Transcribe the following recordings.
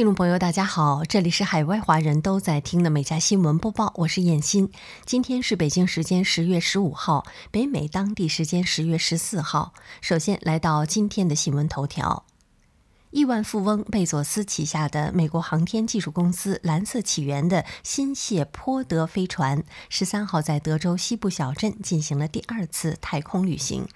听众朋友，大家好，这里是海外华人都在听的每家新闻播报，我是燕欣。今天是北京时间十月十五号，北美当地时间十月十四号。首先来到今天的新闻头条：亿万富翁贝佐斯旗下的美国航天技术公司蓝色起源的新谢泼德飞船十三号在德州西部小镇进行了第二次太空旅行。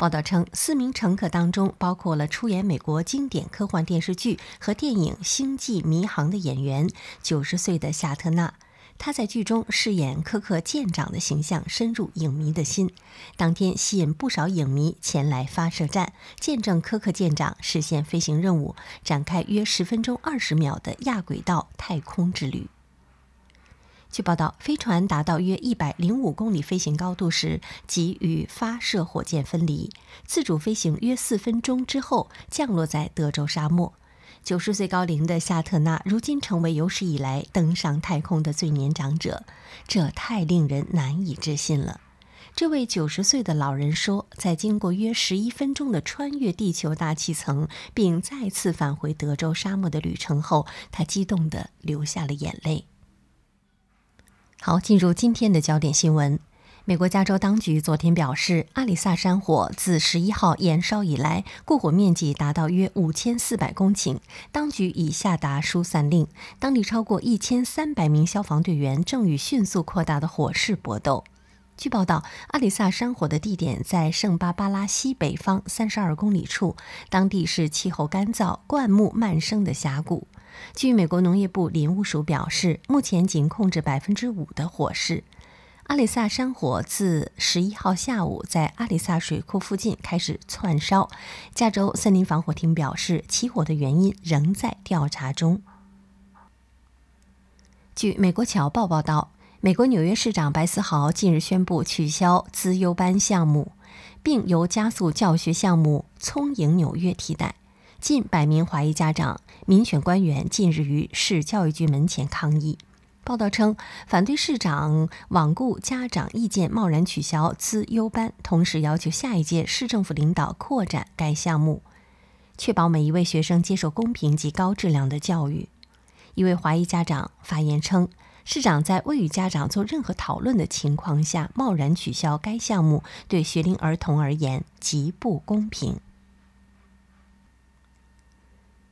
报道称，四名乘客当中包括了出演美国经典科幻电视剧和电影《星际迷航》的演员，九十岁的夏特纳。他在剧中饰演科克舰长的形象深入影迷的心，当天吸引不少影迷前来发射站，见证科克舰长实现飞行任务，展开约十分钟二十秒的亚轨道太空之旅。据报道，飞船达到约一百零五公里飞行高度时，即与发射火箭分离，自主飞行约四分钟之后降落在德州沙漠。九十岁高龄的夏特纳如今成为有史以来登上太空的最年长者，这太令人难以置信了。这位九十岁的老人说，在经过约十一分钟的穿越地球大气层，并再次返回德州沙漠的旅程后，他激动地流下了眼泪。好，进入今天的焦点新闻。美国加州当局昨天表示，阿里萨山火自十一号延烧以来，过火面积达到约五千四百公顷。当局已下达疏散令，当地超过一千三百名消防队员正与迅速扩大的火势搏斗。据报道，阿里萨山火的地点在圣巴巴拉西北方三十二公里处，当地是气候干燥、灌木漫生的峡谷。据美国农业部林务署表示，目前仅控制百分之五的火势。阿里萨山火自十一号下午在阿里萨水库附近开始窜烧。加州森林防火厅表示，起火的原因仍在调查中。据美国侨报报道，美国纽约市长白思豪近日宣布取消资优班项目，并由加速教学项目“聪颖纽约”替代。近百名华裔家长、民选官员近日于市教育局门前抗议。报道称，反对市长罔顾家长意见，贸然取消资优班，同时要求下一届市政府领导扩展该项目，确保每一位学生接受公平及高质量的教育。一位华裔家长发言称，市长在未与家长做任何讨论的情况下贸然取消该项目，对学龄儿童而言极不公平。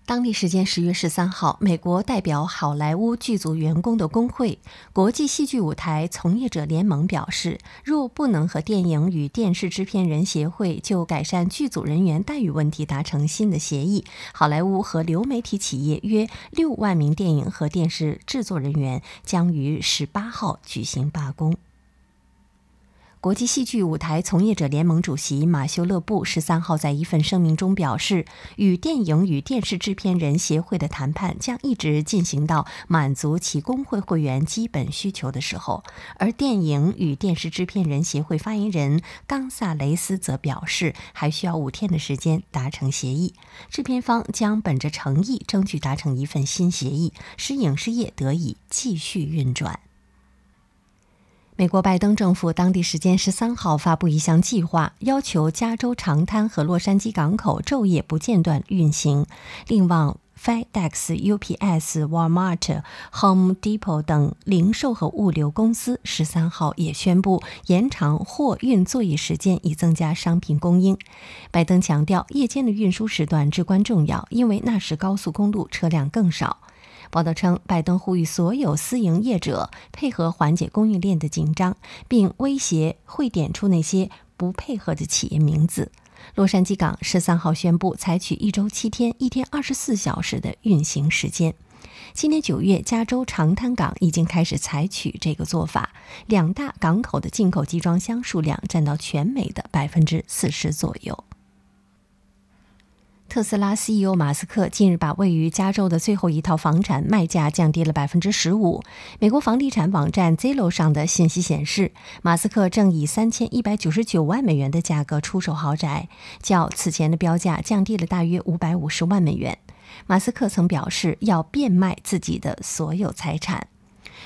当地时间十月十三号，美国代表好莱坞剧组员工的工会——国际戏剧舞台从业者联盟表示，若不能和电影与电视制片人协会就改善剧组人员待遇问题达成新的协议，好莱坞和流媒体企业约六万名电影和电视制作人员将于十八号举行罢工。国际戏剧舞台从业者联盟主席马修·勒布十三号在一份声明中表示，与电影与电视制片人协会的谈判将一直进行到满足其工会会员基本需求的时候。而电影与电视制片人协会发言人冈萨雷斯则表示，还需要五天的时间达成协议。制片方将本着诚意，争取达成一份新协议，使影视业得以继续运转。美国拜登政府当地时间十三号发布一项计划，要求加州长滩和洛杉矶港口昼夜不间断运行。另外，FedEx、UPS、Walmart、Home Depot 等零售和物流公司十三号也宣布延长货运作业时间，以增加商品供应。拜登强调，夜间的运输时段至关重要，因为那时高速公路车辆更少。报道称，拜登呼吁所有私营业者配合缓解供应链的紧张，并威胁会点出那些不配合的企业名字。洛杉矶港十三号宣布采取一周七天、一天二十四小时的运行时间。今年九月，加州长滩港已经开始采取这个做法。两大港口的进口集装箱数量占到全美的百分之四十左右。特斯拉 CEO 马斯克近日把位于加州的最后一套房产卖价降低了百分之十五。美国房地产网站 Zillow 上的信息显示，马斯克正以三千一百九十九万美元的价格出售豪宅，较此前的标价降低了大约五百五十万美元。马斯克曾表示要变卖自己的所有财产。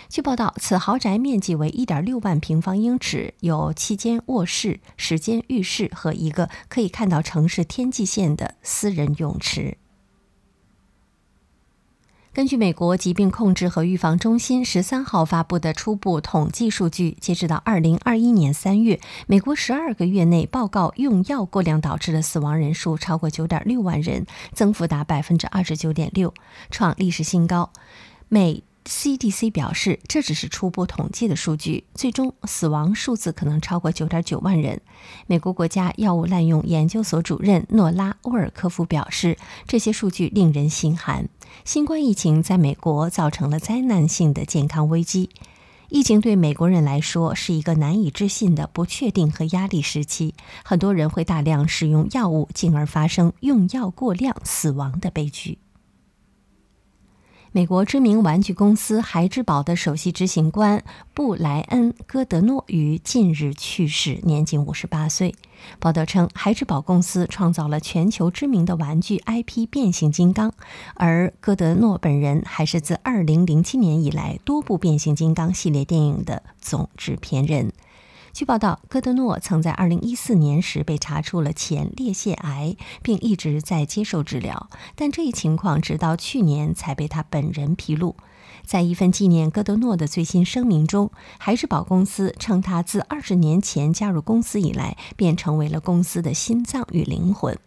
据报道，此豪宅面积为1.6万平方英尺，有七间卧室、十间浴室和一个可以看到城市天际线的私人泳池。根据美国疾病控制和预防中心十三号发布的初步统计数据，截止到二零二一年三月，美国十二个月内报告用药过量导致的死亡人数超过九点六万人，增幅达百分之二十九点六，创历史新高。美 CDC 表示，这只是初步统计的数据，最终死亡数字可能超过九点九万人。美国国家药物滥用研究所主任诺拉·沃尔科夫表示，这些数据令人心寒。新冠疫情在美国造成了灾难性的健康危机。疫情对美国人来说是一个难以置信的不确定和压力时期，很多人会大量使用药物，进而发生用药过量死亡的悲剧。美国知名玩具公司孩之宝的首席执行官布莱恩·戈德诺于近日去世，年仅五十八岁。报道称，孩之宝公司创造了全球知名的玩具 IP“ 变形金刚”，而戈德诺本人还是自二零零七年以来多部变形金刚系列电影的总制片人。据报道，戈德诺曾在2014年时被查出了前列腺癌，并一直在接受治疗，但这一情况直到去年才被他本人披露。在一份纪念戈德诺的最新声明中，海之宝公司称他自20年前加入公司以来，便成为了公司的心脏与灵魂。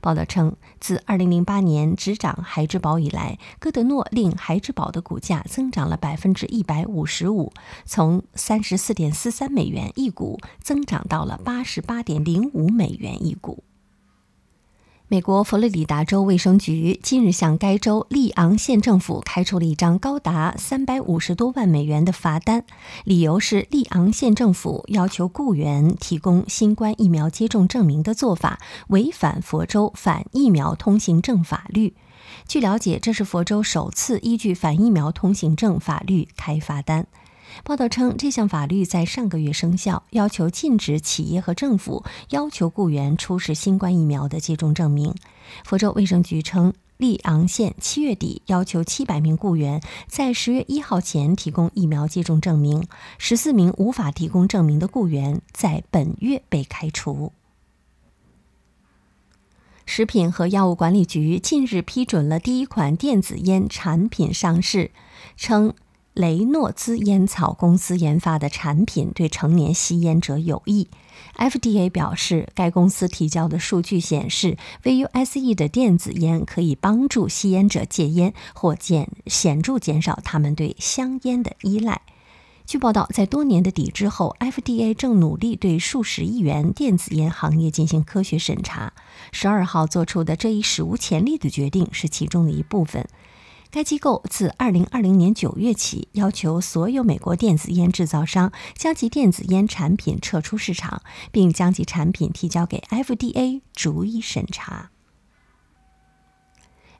报道称，自2008年执掌孩之宝以来，戈德诺令孩之宝的股价增长了百分之一百五十五，从三十四点四三美元一股增长到了八十八点零五美元一股。美国佛罗里达州卫生局近日向该州利昂县政府开出了一张高达三百五十多万美元的罚单，理由是利昂县政府要求雇员提供新冠疫苗接种证明的做法违反佛州反疫苗通行证法律。据了解，这是佛州首次依据反疫苗通行证法律开罚单。报道称，这项法律在上个月生效，要求禁止企业和政府要求雇员出示新冠疫苗的接种证明。福州卫生局称，利昂县七月底要求七百名雇员在十月一号前提供疫苗接种证明，十四名无法提供证明的雇员在本月被开除。食品和药物管理局近日批准了第一款电子烟产品上市，称。雷诺兹烟草公司研发的产品对成年吸烟者有益。FDA 表示，该公司提交的数据显示，VUSE 的电子烟可以帮助吸烟者戒烟或减显著减少他们对香烟的依赖。据报道，在多年的抵制后，FDA 正努力对数十亿元电子烟行业进行科学审查。十二号做出的这一史无前例的决定是其中的一部分。该机构自二零二零年九月起要求所有美国电子烟制造商将其电子烟产品撤出市场，并将其产品提交给 FDA 逐一审查。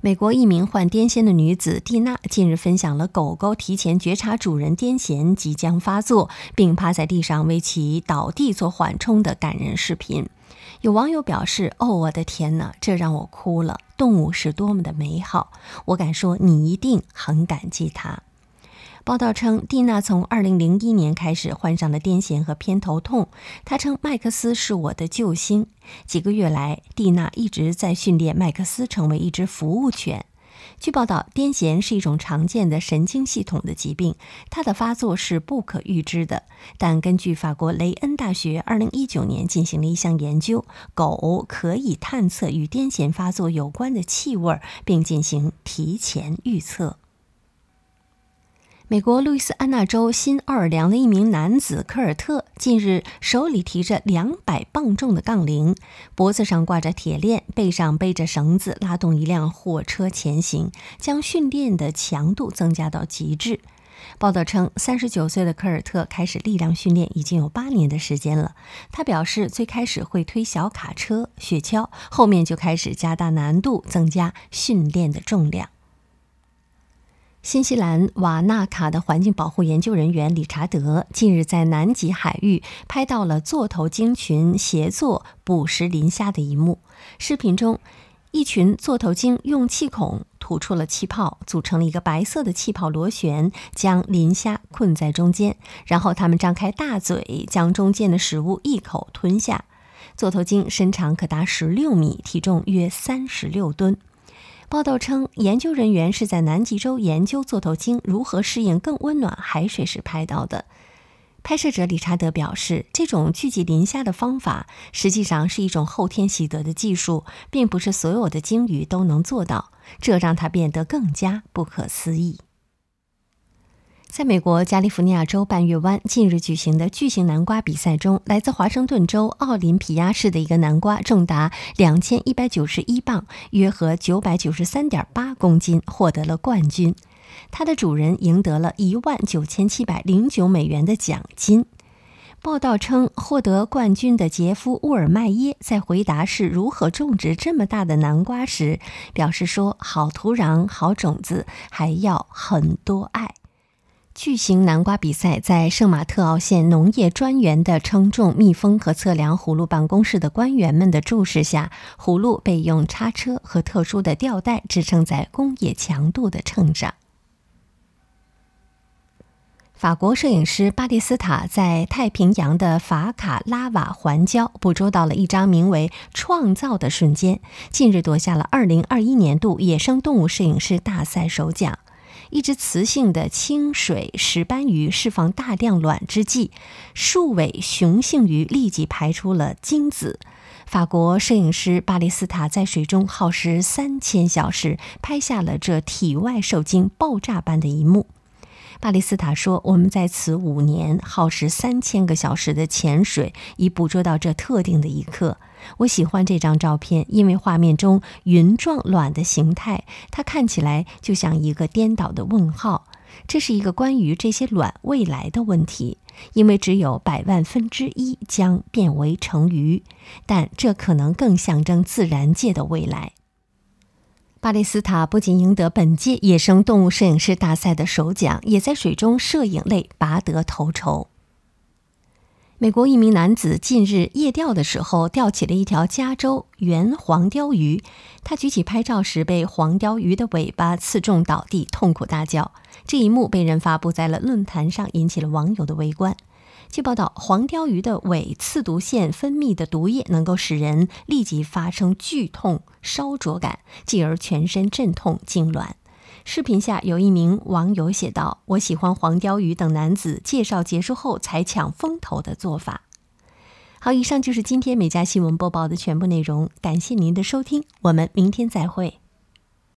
美国一名患癫痫的女子蒂娜近日分享了狗狗提前觉察主人癫痫即将发作，并趴在地上为其倒地做缓冲的感人视频。有网友表示：“哦，我的天哪，这让我哭了。动物是多么的美好，我敢说你一定很感激它。”报道称，蒂娜从2001年开始患上了癫痫和偏头痛。她称：“麦克斯是我的救星。”几个月来，蒂娜一直在训练麦克斯成为一只服务犬。据报道，癫痫是一种常见的神经系统的疾病，它的发作是不可预知的。但根据法国雷恩大学2019年进行了一项研究，狗可以探测与癫痫发作有关的气味，并进行提前预测。美国路易斯安那州新奥尔良的一名男子科尔特近日手里提着两百磅重的杠铃，脖子上挂着铁链，背上背着绳子，拉动一辆货车前行，将训练的强度增加到极致。报道称，三十九岁的科尔特开始力量训练已经有八年的时间了。他表示，最开始会推小卡车、雪橇，后面就开始加大难度，增加训练的重量。新西兰瓦纳卡的环境保护研究人员理查德近日在南极海域拍到了座头鲸群协作捕食磷虾的一幕。视频中，一群座头鲸用气孔吐出了气泡，组成了一个白色的气泡螺旋，将磷虾困在中间。然后，它们张开大嘴，将中间的食物一口吞下。座头鲸身长可达十六米，体重约三十六吨。报道称，研究人员是在南极洲研究座头鲸如何适应更温暖海水时拍到的。拍摄者理查德表示，这种聚集磷虾的方法实际上是一种后天习得的技术，并不是所有的鲸鱼都能做到，这让它变得更加不可思议。在美国加利福尼亚州半月湾近日举行的巨型南瓜比赛中，来自华盛顿州奥林匹亚市的一个南瓜重达两千一百九十一磅，约合九百九十三点八公斤，获得了冠军。它的主人赢得了一万九千七百零九美元的奖金。报道称，获得冠军的杰夫·沃尔迈耶在回答是如何种植这么大的南瓜时，表示说：“好土壤、好种子，还要很多爱。”巨型南瓜比赛在圣马特奥县农业专员的称重、密封和测量葫芦办公室的官员们的注视下，葫芦被用叉车和特殊的吊带支撑在工业强度的秤上。法国摄影师巴蒂斯塔在太平洋的法卡拉瓦环礁捕捉到了一张名为“创造”的瞬间，近日夺下了2021年度野生动物摄影师大赛首奖。一只雌性的清水石斑鱼释放大量卵之际，数尾雄性鱼立即排出了精子。法国摄影师巴蒂斯塔在水中耗时三千小时，拍下了这体外受精爆炸般的一幕。巴里斯塔说：“我们在此五年耗时三千个小时的潜水，以捕捉到这特定的一刻。我喜欢这张照片，因为画面中云状卵的形态，它看起来就像一个颠倒的问号。这是一个关于这些卵未来的问题，因为只有百万分之一将变为成鱼，但这可能更象征自然界的未来。”巴利斯塔不仅赢得本届野生动物摄影师大赛的首奖，也在水中摄影类拔得头筹。美国一名男子近日夜钓的时候钓起了一条加州圆黄鲷鱼，他举起拍照时被黄鲷鱼的尾巴刺中倒地，痛苦大叫。这一幕被人发布在了论坛上，引起了网友的围观。据报道，黄鲷鱼的尾刺毒腺分泌的毒液能够使人立即发生剧痛、烧灼感，继而全身阵痛、痉挛。视频下有一名网友写道：“我喜欢黄鲷鱼等男子介绍结束后才抢风头的做法。”好，以上就是今天美家新闻播报的全部内容，感谢您的收听，我们明天再会。